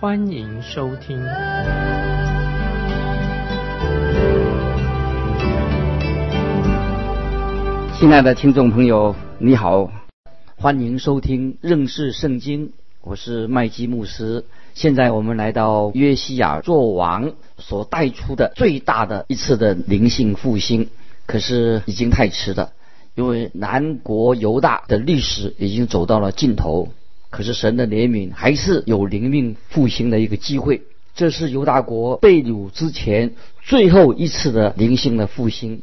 欢迎收听。亲爱的听众朋友，你好，欢迎收听认识圣经，我是麦基牧师。现在我们来到约西亚做王所带出的最大的一次的灵性复兴，可是已经太迟了，因为南国犹大的历史已经走到了尽头。可是神的怜悯还是有灵命复兴的一个机会，这是犹大国被掳之前最后一次的灵性的复兴。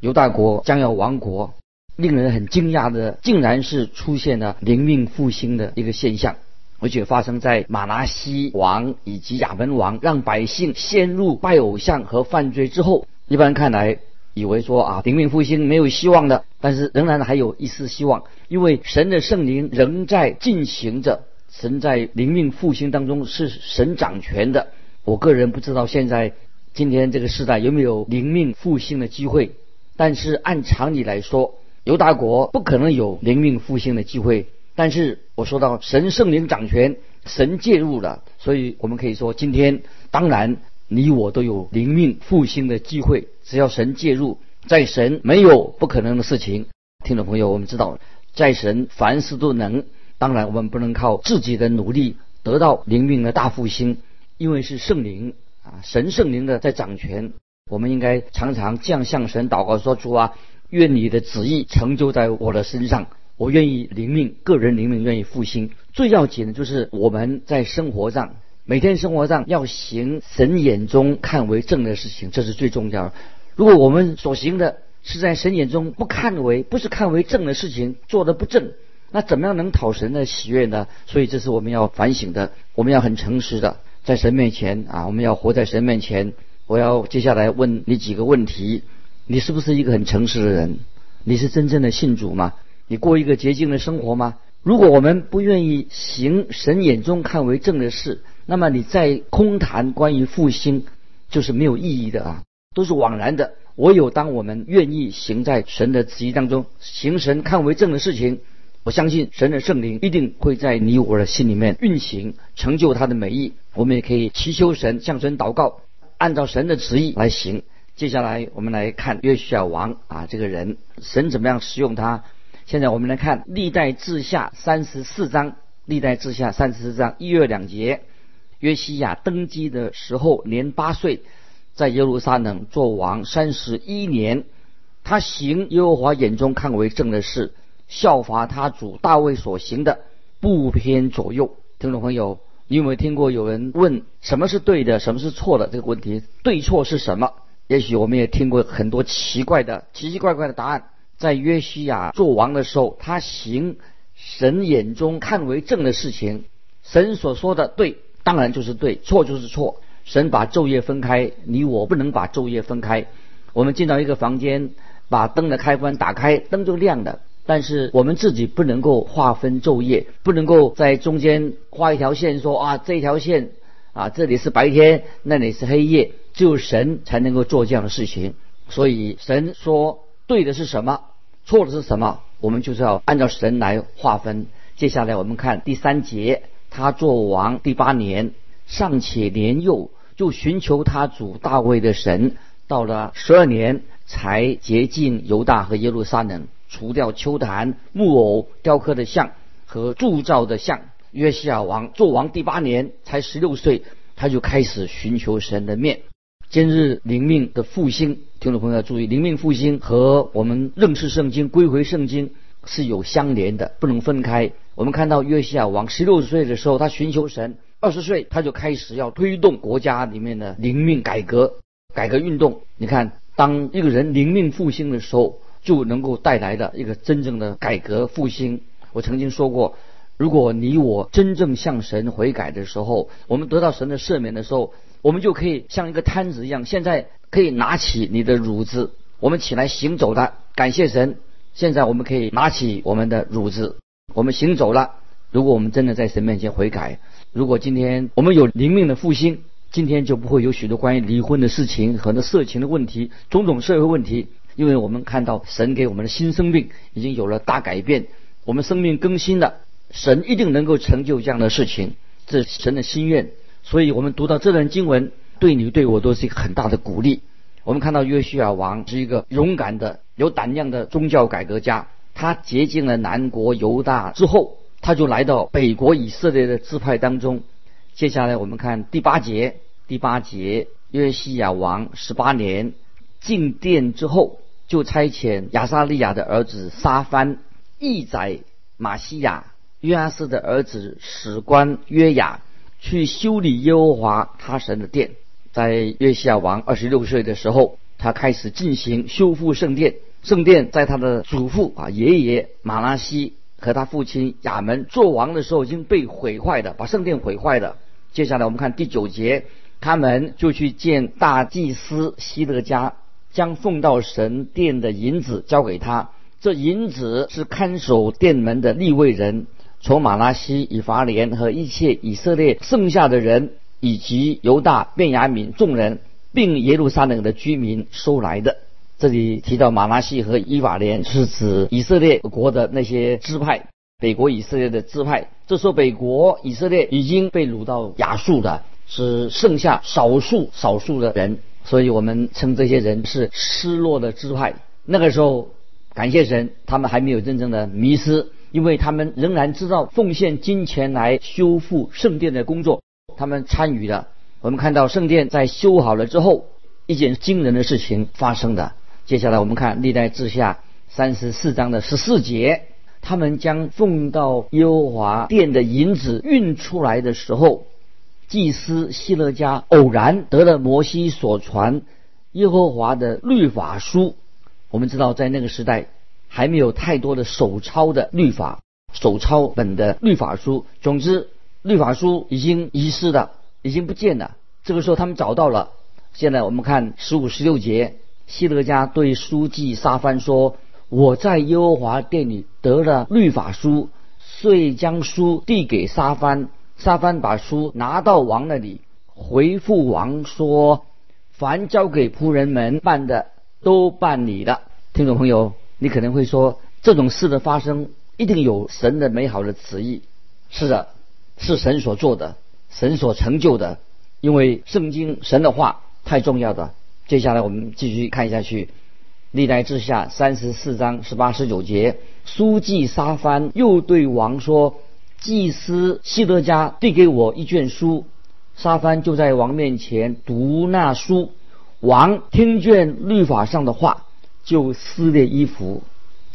犹大国将要亡国，令人很惊讶的，竟然是出现了灵命复兴的一个现象，而且发生在马拿西王以及亚门王让百姓陷入拜偶像和犯罪之后。一般看来，以为说啊灵命复兴没有希望的，但是仍然还有一丝希望，因为神的圣灵仍在进行着，神在灵命复兴当中是神掌权的。我个人不知道现在今天这个时代有没有灵命复兴的机会。但是按常理来说，犹大国不可能有灵命复兴的机会。但是我说到神圣灵掌权，神介入了，所以我们可以说，今天当然你我都有灵命复兴的机会。只要神介入，在神没有不可能的事情。听众朋友，我们知道，在神凡事都能。当然，我们不能靠自己的努力得到灵命的大复兴，因为是圣灵啊，神圣灵的在掌权。我们应该常常这样向神祷告说：“主啊，愿你的旨意成就在我的身上。我愿意灵命，个人灵命愿意复兴。最要紧的就是我们在生活上，每天生活上要行神眼中看为正的事情，这是最重要的。如果我们所行的是在神眼中不看为不是看为正的事情，做的不正，那怎么样能讨神的喜悦呢？所以这是我们要反省的。我们要很诚实的在神面前啊，我们要活在神面前。”我要接下来问你几个问题：你是不是一个很诚实的人？你是真正的信主吗？你过一个洁净的生活吗？如果我们不愿意行神眼中看为正的事，那么你在空谈关于复兴就是没有意义的啊，都是枉然的。唯有当我们愿意行在神的旨意当中，行神看为正的事情，我相信神的圣灵一定会在你我的心里面运行，成就他的美意。我们也可以祈求神，向神祷告。按照神的旨意来行。接下来我们来看约书亚王啊，这个人神怎么样使用他？现在我们来看历代志下三十四章，历代志下三十四章一月两节，约西亚登基的时候年八岁，在耶路撒冷做王三十一年，他行耶和华眼中看为正的事，效法他主大卫所行的，不偏左右。听众朋友。你有没有听过有人问什么是对的，什么是错的这个问题？对错是什么？也许我们也听过很多奇怪的、奇奇怪怪的答案。在约西亚做王的时候，他行神眼中看为正的事情，神所说的对，当然就是对；错就是错。神把昼夜分开，你我不能把昼夜分开。我们进到一个房间，把灯的开关打开，灯就亮的。但是我们自己不能够划分昼夜，不能够在中间画一条线，说啊这条线啊这里是白天，那里是黑夜，只有神才能够做这样的事情。所以神说对的是什么，错的是什么，我们就是要按照神来划分。接下来我们看第三节，他做王第八年，尚且年幼，就寻求他主大卫的神，到了十二年才洁净犹大和耶路撒冷。除掉秋坛、木偶、雕刻的像和铸造的像。约西亚王做王第八年，才十六岁，他就开始寻求神的面。今日灵命的复兴，听众朋友要注意，灵命复兴和我们认识圣经、归回圣经是有相连的，不能分开。我们看到约西亚王十六岁的时候，他寻求神；二十岁他就开始要推动国家里面的灵命改革、改革运动。你看，当一个人灵命复兴的时候，就能够带来的一个真正的改革复兴。我曾经说过，如果你我真正向神悔改的时候，我们得到神的赦免的时候，我们就可以像一个摊子一样，现在可以拿起你的褥子，我们起来行走的。感谢神，现在我们可以拿起我们的乳子，我们行走了。如果我们真的在神面前悔改，如果今天我们有灵命的复兴，今天就不会有许多关于离婚的事情和那色情的问题，种种社会问题。因为我们看到神给我们的新生命已经有了大改变，我们生命更新了，神一定能够成就这样的事情，这是神的心愿。所以我们读到这段经文，对你对我都是一个很大的鼓励。我们看到约西亚王是一个勇敢的、有胆量的宗教改革家，他接近了南国犹大之后。他就来到北国以色列的支派当中。接下来我们看第八节，第八节，约西亚王十八年进殿之后，就差遣亚撒利亚的儿子沙番、义宰马西亚、约阿斯的儿子史官约雅去修理耶和华他神的殿。在约西亚王二十六岁的时候，他开始进行修复圣殿。圣殿在他的祖父啊爷爷马拉西。和他父亲亚门做王的时候已经被毁坏的，把圣殿毁坏的。接下来我们看第九节，他们就去见大祭司希勒家，将奉到神殿的银子交给他。这银子是看守殿门的立位人，从马拉西、以法莲和一切以色列剩下的人，以及犹大、便雅悯众人，并耶路撒冷的居民收来的。这里提到马拉西和伊法莲，是指以色列国的那些支派，北国以色列的支派。这时候北国以色列已经被掳到亚述的，只剩下少数少数的人，所以我们称这些人是失落的支派。那个时候，感谢神，他们还没有真正的迷失，因为他们仍然知道奉献金钱来修复圣殿的工作，他们参与了。我们看到圣殿在修好了之后，一件惊人的事情发生的。接下来我们看历代志下三十四章的十四节，他们将奉到耶和华殿的银子运出来的时候，祭司希勒家偶然得了摩西所传耶和华的律法书。我们知道在那个时代还没有太多的手抄的律法，手抄本的律法书。总之，律法书已经遗失了，已经不见了。这个时候他们找到了。现在我们看十五、十六节。希勒家对书记沙番说：“我在耶和华殿里得了律法书，遂将书递给沙番。沙番把书拿到王那里，回复王说：‘凡交给仆人们办的，都办理了。’听众朋友，你可能会说，这种事的发生一定有神的美好的旨意。是的，是神所做的，神所成就的。因为圣经神的话太重要的。”接下来我们继续看下去，历代志下三十四章十八十九节，书记沙番又对王说：“祭司希德加递给我一卷书，沙番就在王面前读那书。王听见律法上的话，就撕裂衣服。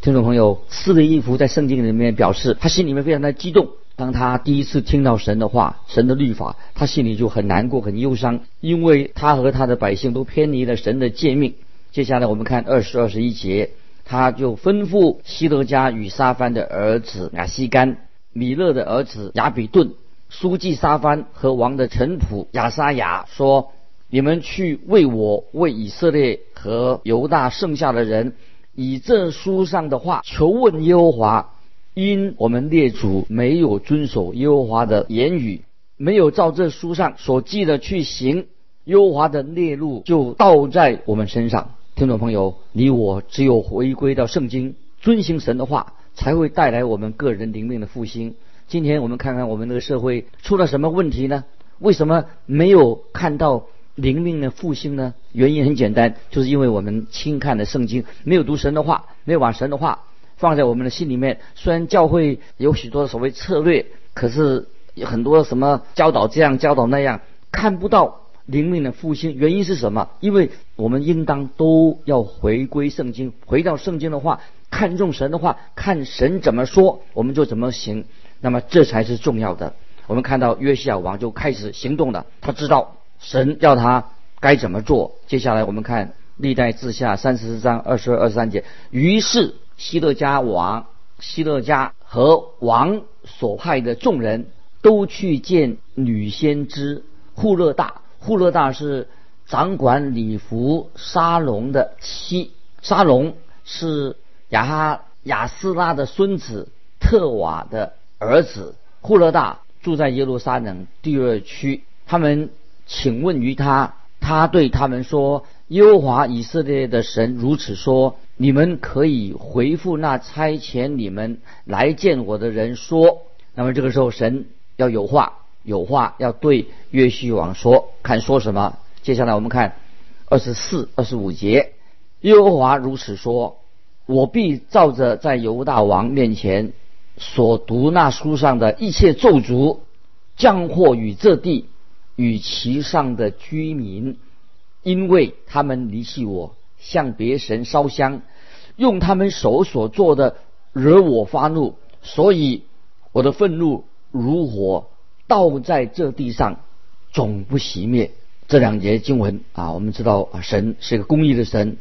听众朋友，撕裂衣服在圣经里面表示他心里面非常的激动。”当他第一次听到神的话、神的律法，他心里就很难过、很忧伤，因为他和他的百姓都偏离了神的诫命。接下来我们看二十二十一节，他就吩咐希勒家与沙番的儿子亚西干、米勒的儿子亚比顿、书记沙番和王的臣仆亚沙雅说：“你们去为我、为以色列和犹大剩下的人，以这书上的话求问耶和华。”因我们列祖没有遵守耶和华的言语，没有照这书上所记的去行，耶和华的烈怒就倒在我们身上。听众朋友，你我只有回归到圣经，遵行神的话，才会带来我们个人灵命的复兴。今天我们看看我们这个社会出了什么问题呢？为什么没有看到灵命的复兴呢？原因很简单，就是因为我们轻看了圣经，没有读神的话，没有把神的话。放在我们的心里面，虽然教会有许多所谓策略，可是很多什么教导这样教导那样，看不到灵命的复兴。原因是什么？因为我们应当都要回归圣经，回到圣经的话，看重神的话，看神怎么说，我们就怎么行。那么这才是重要的。我们看到约西亚王就开始行动了，他知道神要他该怎么做。接下来我们看历代志下三十四章二十二、二十三节，于是。希勒家王希勒家和王所派的众人都去见女先知护勒大。护勒大是掌管礼服沙龙的妻，沙龙是亚哈亚斯拉的孙子特瓦的儿子。护勒大住在耶路撒冷第二区，他们请问于他，他对他们说：“耶和华以色列的神如此说：你们可以回复那差遣你们来见我的人说。”那么这个时候，神要有话，有话要对约西王说，看说什么。接下来我们看二十四、二十五节，耶和华如此说：我必照着在犹大王面前。所读那书上的一切咒诅，降祸与这地与其上的居民，因为他们离弃我，向别神烧香，用他们手所做的惹我发怒，所以我的愤怒如火倒在这地上，总不熄灭。这两节经文啊，我们知道啊，神是一个公义的神，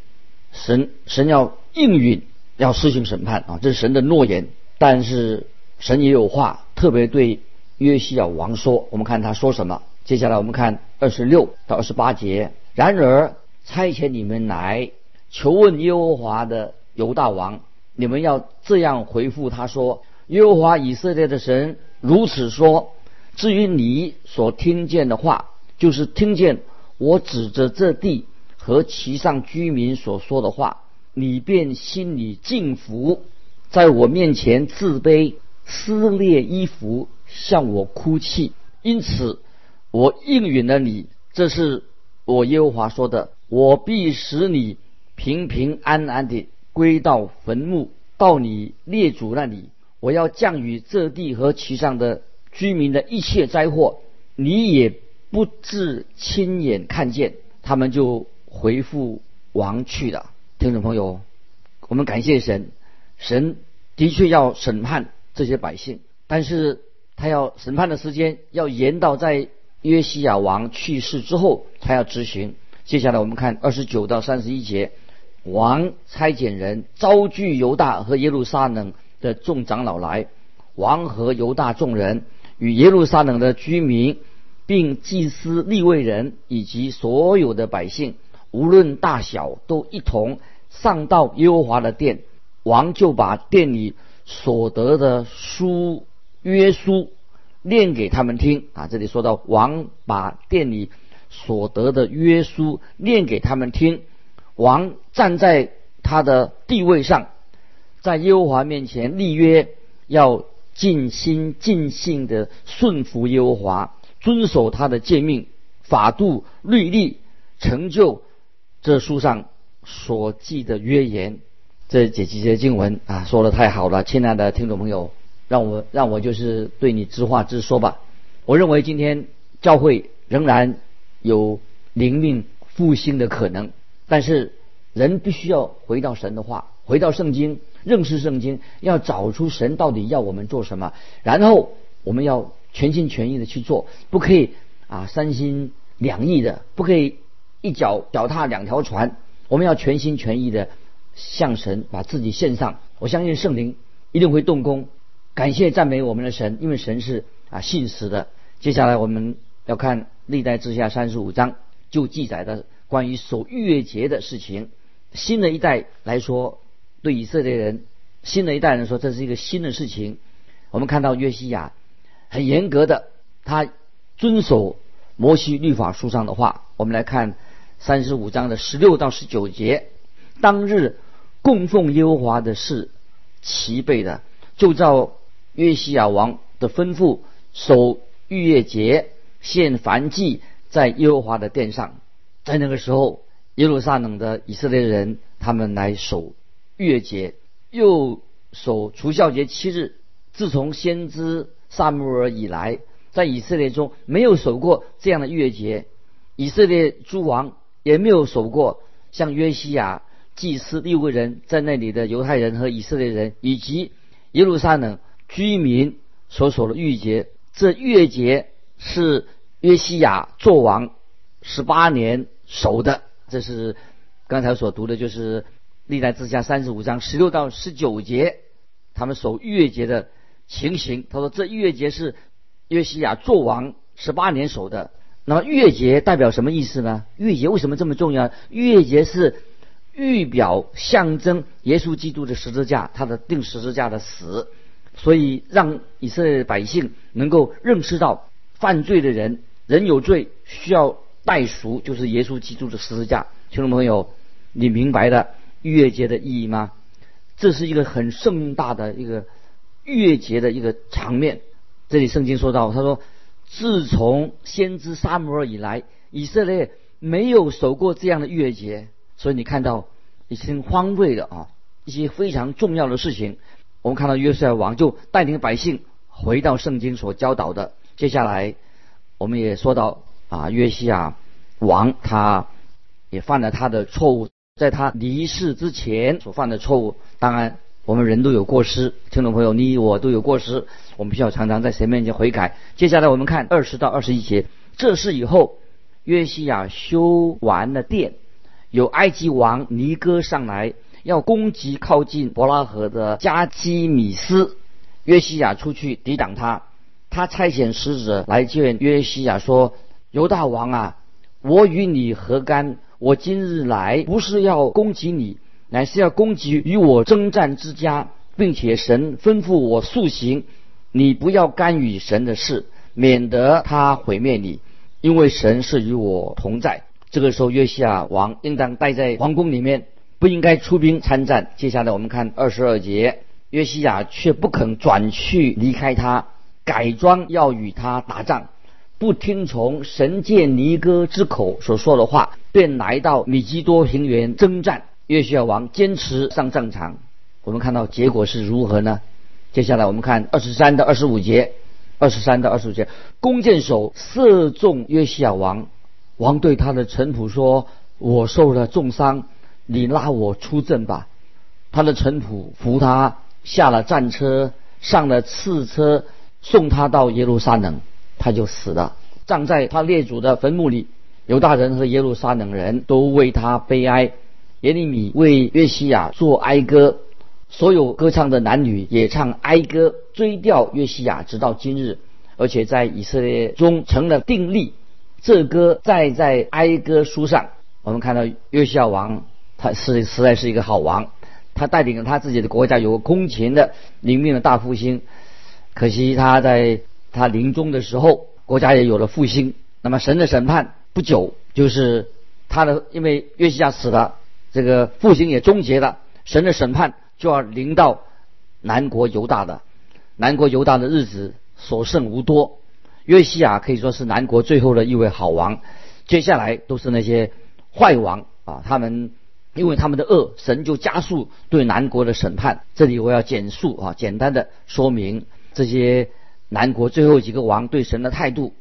神神要应允，要施行审判啊，这是神的诺言。但是神也有话特别对约西亚王说，我们看他说什么。接下来我们看二十六到二十八节。然而差遣你们来求问耶和华的犹大王，你们要这样回复他说：耶和华以色列的神如此说。至于你所听见的话，就是听见我指着这地和其上居民所说的话，你便心里敬服。在我面前自卑，撕裂衣服，向我哭泣。因此，我应允了你。这是我耶和华说的。我必使你平平安安地归到坟墓，到你列祖那里。我要降雨这地和其上的居民的一切灾祸，你也不至亲眼看见。他们就回复王去了。听众朋友，我们感谢神。神的确要审判这些百姓，但是他要审判的时间要延到在约西亚王去世之后才要执行。接下来我们看二十九到三十一节，王差遣人招聚犹大和耶路撒冷的众长老来，王和犹大众人与耶路撒冷的居民，并祭司立位人以及所有的百姓，无论大小，都一同上到耶和华的殿。王就把店里所得的书约书念给他们听啊！这里说到王把店里所得的约书念给他们听。王站在他的地位上，在耶和华面前立约，要尽心尽性的顺服耶和华，遵守他的诫命、法度、律例，成就这书上所记的约言。这几节经文啊，说的太好了，亲爱的听众朋友，让我让我就是对你直话直说吧。我认为今天教会仍然有灵命复兴的可能，但是人必须要回到神的话，回到圣经，认识圣经，要找出神到底要我们做什么，然后我们要全心全意的去做，不可以啊三心两意的，不可以一脚脚踏两条船，我们要全心全意的。向神把自己献上，我相信圣灵一定会动工。感谢赞美我们的神，因为神是啊信实的。接下来我们要看历代志下三十五章，就记载的关于守逾越节的事情。新的一代来说，对以色列人，新的一代人说，这是一个新的事情。我们看到约西亚很严格的，他遵守摩西律法书上的话。我们来看三十五章的十六到十九节。当日供奉耶和华的事齐备的，就照约西亚王的吩咐守逾越节，献燔祭在耶和华的殿上。在那个时候，耶路撒冷的以色列人他们来守逾越节，又守除孝节七日。自从先知萨母尔以来，在以色列中没有守过这样的逾越节，以色列诸王也没有守过像约西亚。祭司六个人在那里的犹太人和以色列人，以及耶路撒冷居民所守的逾节，这逾节是约西亚做王十八年守的。这是刚才所读的，就是历代志下三十五章十六到十九节，他们守逾节的情形。他说，这逾节是约西亚做王十八年守的。那么月节代表什么意思呢？月节为什么这么重要？月节是预表象征耶稣基督的十字架，他的定十字架的死，所以让以色列百姓能够认识到犯罪的人人有罪需要代赎，就是耶稣基督的十字架。听众朋友，你明白的月节的意义吗？这是一个很盛大的一个月节的一个场面。这里圣经说到，他说。自从先知撒母耳以来，以色列没有守过这样的月节，所以你看到已经荒废了啊一些非常重要的事情。我们看到约瑟王就带领百姓回到圣经所教导的。接下来我们也说到啊约西亚王他也犯了他的错误，在他离世之前所犯的错误。当然我们人都有过失，听众朋友你我都有过失。我们需要常常在神面前悔改。接下来我们看二十到二十一节，这是以后约西亚修完了殿，有埃及王尼哥上来要攻击靠近伯拉河的加基米斯，约西亚出去抵挡他。他差遣使者来见约西亚说：“犹大王啊，我与你何干？我今日来不是要攻击你，乃是要攻击与我征战之家，并且神吩咐我速行。”你不要干预神的事，免得他毁灭你，因为神是与我同在。这个时候，约西亚王应当待在皇宫里面，不应该出兵参战。接下来我们看二十二节，约西亚却不肯转去离开他，改装要与他打仗，不听从神借尼哥之口所说的话，便来到米基多平原征战。约西亚王坚持上战场，我们看到结果是如何呢？接下来我们看二十三到二十五节，二十三到二十五节，弓箭手射中约西亚王，王对他的臣仆说：“我受了重伤，你拉我出阵吧。”他的臣仆扶他下了战车，上了次车，送他到耶路撒冷，他就死了，葬在他列祖的坟墓里。犹大人和耶路撒冷人都为他悲哀。耶利米为约西亚作哀歌。所有歌唱的男女也唱哀歌，追悼约西亚，直到今日，而且在以色列中成了定例。这歌载在哀歌书上，我们看到约西亚王，他是实在是一个好王，他带领他自己的国家有个空前的灵命的大复兴。可惜他在他临终的时候，国家也有了复兴。那么神的审判不久，就是他的，因为约西亚死了，这个复兴也终结了，神的审判。就要临到南国犹大的，南国犹大的日子所剩无多。约西亚可以说是南国最后的一位好王，接下来都是那些坏王啊，他们因为他们的恶，神就加速对南国的审判。这里我要简述啊，简单的说明这些南国最后几个王对神的态度，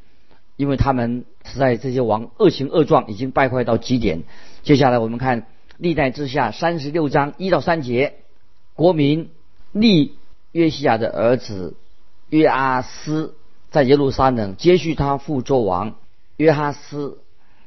因为他们实在这些王恶行恶状，已经败坏到极点。接下来我们看历代之下三十六章一到三节。国民立约西亚的儿子约阿斯在耶路撒冷接续他父作王约哈斯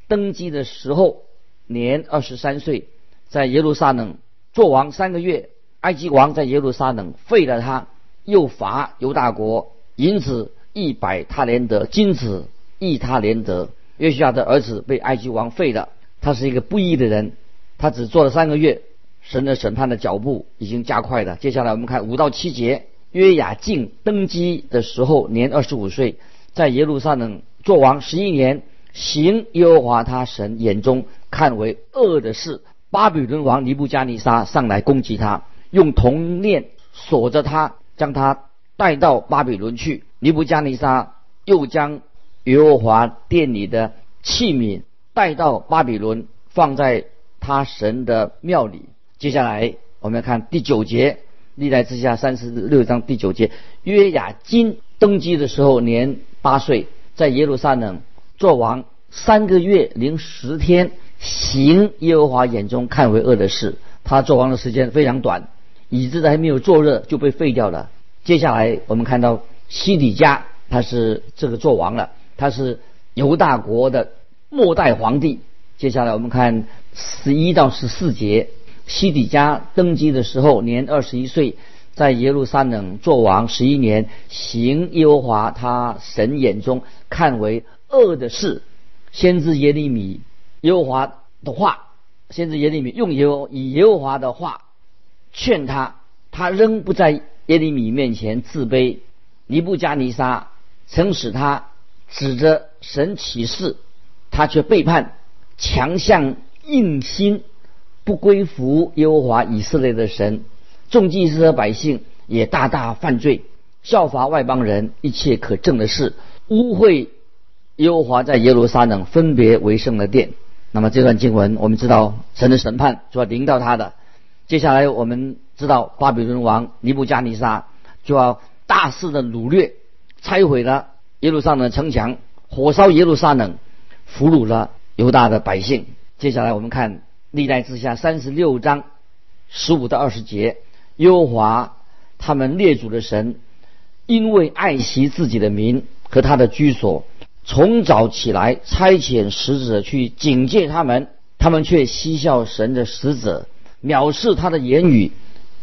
登基的时候，年二十三岁，在耶路撒冷做王三个月。埃及王在耶路撒冷废了他，又罚犹大国银子一百他连德，金子一他连德。约西亚的儿子被埃及王废了，他是一个不义的人，他只做了三个月。神的审判的脚步已经加快了。接下来我们看五到七节。约雅敬登基的时候年二十五岁，在耶路撒冷做王十一年，行耶和华他神眼中看为恶的事。巴比伦王尼布加尼撒上来攻击他，用铜链锁着他，将他带到巴比伦去。尼布加尼撒又将耶和华殿里的器皿带到巴比伦，放在他神的庙里。接下来我们要看第九节，历代之下三十六章第九节。约雅金登基的时候年八岁，在耶路撒冷做王三个月零十天，行耶和华眼中看为恶的事。他做王的时间非常短，以致还没有坐热就被废掉了。接下来我们看到西底家，他是这个做王了，他是犹大国的末代皇帝。接下来我们看十一到十四节。西底家登基的时候年二十一岁，在耶路撒冷做王十一年，行耶和华他神眼中看为恶的事，先知耶利米耶和华的话，先知耶利米用耶以耶和华的话劝他，他仍不在耶利米面前自卑。尼布加尼撒曾使他指着神起誓，他却背叛，强项硬心，不归服耶和华以色列的神。众祭司和百姓也大大犯罪，效法外邦人一切可证的事，污秽耶和华在耶路撒冷分别为圣的殿。那么这段经文，我们知道神的审判就要临到他的。接下来我们知道巴比伦王尼布加尼撒就要大肆的掳掠，拆毁了耶路撒冷城墙，火烧耶路撒冷，俘虏了犹大的百姓。接下来我们看历代之下三十六章十五到二十节。耶和华他们列祖的神，因为爱惜自己的民和他的居所，从早起来差遣使者去警戒他们，他们却嬉笑神的使者，藐视他的言语，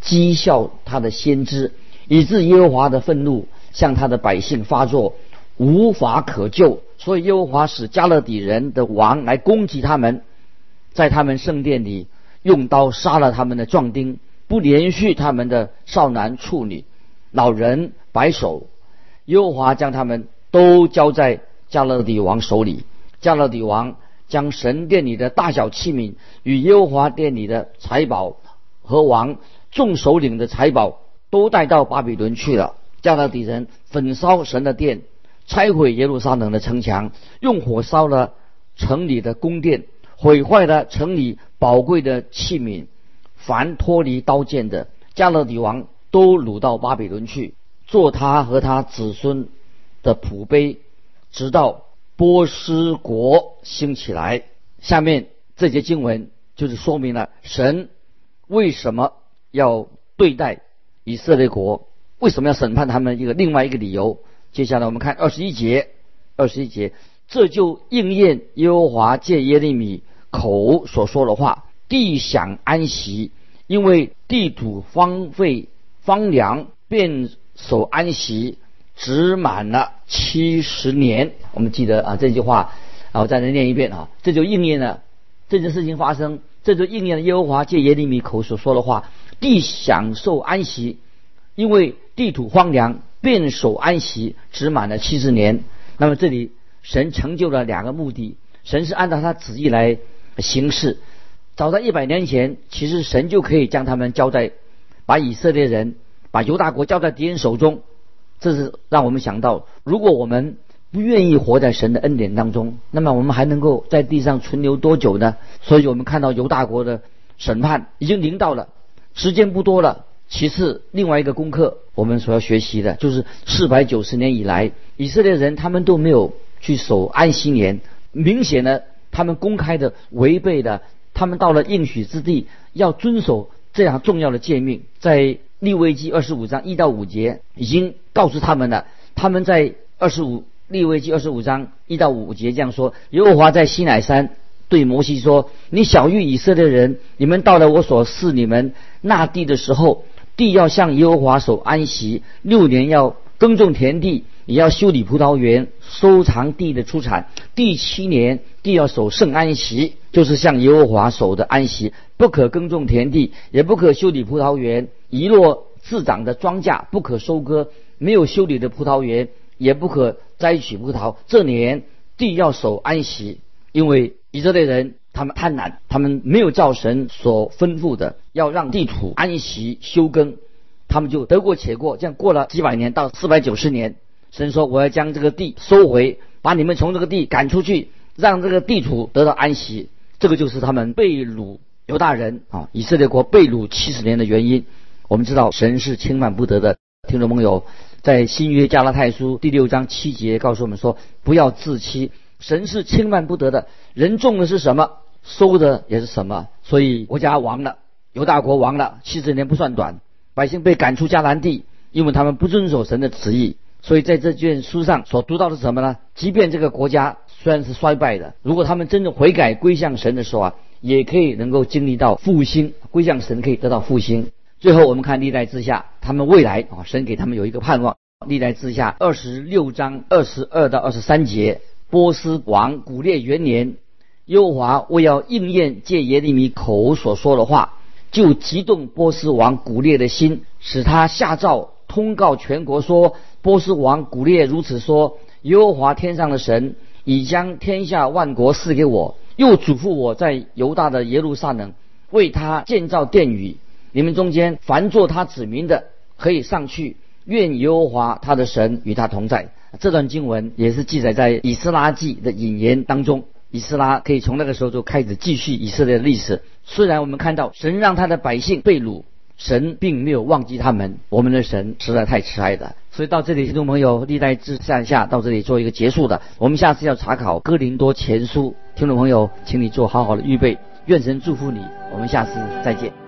讥笑他的先知，以致耶和华的愤怒向他的百姓发作，无法可救。所以耶和华使加勒底人的王来攻击他们，在他们圣殿里用刀杀了他们的壮丁。不连续他们的少男处女、老人、白首，耶和华将他们都交在加勒底王手里。加勒底王将神殿里的大小器皿与耶和华殿里的财宝和王众首领的财宝都带到巴比伦去了。加勒底人焚烧神的殿，拆毁耶路撒冷的城墙，用火烧了城里的宫殿，毁坏了城里宝贵的器皿。凡脱离刀剑的加勒底王都掳到巴比伦去，做他和他子孙的仆碑，直到波斯国兴起来。下面这节经文就是说明了神为什么要对待以色列国，为什么要审判他们一个另外一个理由。接下来我们看二十一节，二十一节这就应验耶和华借耶利米口所说的话。地享安息，因为地土荒废荒凉，便守安息，只满了七十年。我们记得啊这句话啊，我再来念一遍啊，这就应验了这件事情发生，这就应验了耶和华借耶利米口所说的话：地享受安息，因为地土荒凉，便守安息，只满了七十年。那么这里神成就了两个目的，神是按照他旨意来行事。早在一百年前，其实神就可以将他们交在，把以色列人、把犹大国交在敌人手中。这是让我们想到，如果我们不愿意活在神的恩典当中，那么我们还能够在地上存留多久呢？所以我们看到犹大国的审判已经临到了，时间不多了。其次，另外一个功课我们所要学习的就是四百九十年以来，以色列人他们都没有去守安息年，明显的他们公开的违背了。他们到了应许之地，要遵守这样重要的诫命，在利未记二十五章一到五节已经告诉他们了。他们在二十五利未记二十五章一到五节这样说：耶和华在西乃山对摩西说：“你小谕以色列人，你们到了我所赐你们那地的时候，地要向耶和华守安息，六年要耕种田地，也要修理葡萄园，收藏地的出产。第七年地要守圣安息。”就是向耶和华守的安息，不可耕种田地，也不可修理葡萄园。遗落自长的庄稼不可收割，没有修理的葡萄园也不可摘取葡萄。这年地要守安息，因为以色列人他们贪婪，他们没有照神所吩咐的，要让地土安息休耕，他们就得过且过。这样过了几百年，到四百九十年，神说我要将这个地收回，把你们从这个地赶出去，让这个地土得到安息。这个就是他们被掳犹大人啊，以色列国被掳七十年的原因。我们知道神是轻慢不得的。听众朋友，在新约加拉太书第六章七节告诉我们说：不要自欺，神是轻慢不得的。人种的是什么，收的也是什么。所以国家亡了，犹大国亡了，七十年不算短。百姓被赶出迦南地，因为他们不遵守神的旨意。所以在这卷书上所读到的是什么呢？即便这个国家。虽然是衰败的，如果他们真正悔改归向神的时候啊，也可以能够经历到复兴，归向神可以得到复兴。最后我们看历代之下，他们未来啊，神给他们有一个盼望。历代之下二十六章二十二到二十三节，波斯王古列元年，耶和华为要应验借耶利米口所说的话，就激动波斯王古列的心，使他下诏通告全国说：波斯王古列如此说，耶和华天上的神已将天下万国赐给我，又嘱咐我在犹大的耶路撒冷为他建造殿宇。你们中间凡做他子民的，可以上去。愿耶和华他的神与他同在。这段经文也是记载在以斯拉记的引言当中。以斯拉可以从那个时候就开始继续以色列的历史。虽然我们看到神让他的百姓被掳，神并没有忘记他们。我们的神实在太慈爱了。所以到这里，听众朋友，历代志上下到这里做一个结束的。我们下次要查考哥林多前书，听众朋友，请你做好好的预备。愿神祝福你。我们下次再见。